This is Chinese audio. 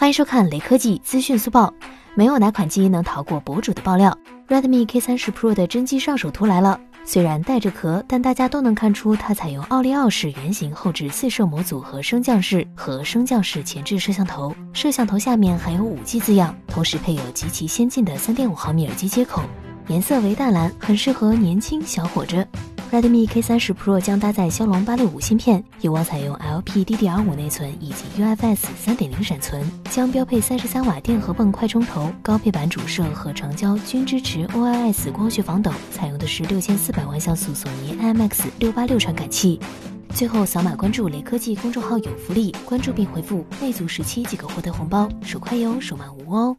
欢迎收看雷科技资讯速报。没有哪款机能逃过博主的爆料，Redmi K30 Pro 的真机上手图来了。虽然带着壳，但大家都能看出它采用奥利奥式圆形后置四摄模组和升降式和升降式前置摄像头，摄像头下面还有五 G 字样，同时配有极其先进的三点五毫米耳机接口，颜色为淡蓝，很适合年轻小伙子。Redmi K30 Pro 将搭载骁龙八六五芯片，有望采用 LPDDR5 内存以及 UFS 三点零闪存，将标配三十三瓦电荷泵快充头，高配版主摄和长焦均支持 OIS 光学防抖，采用的是六千四百万像素索尼 IMX 六八六传感器。最后扫码关注雷科技公众号有福利，关注并回复“魅族十七”即可获得红包，手快有，手慢无哦。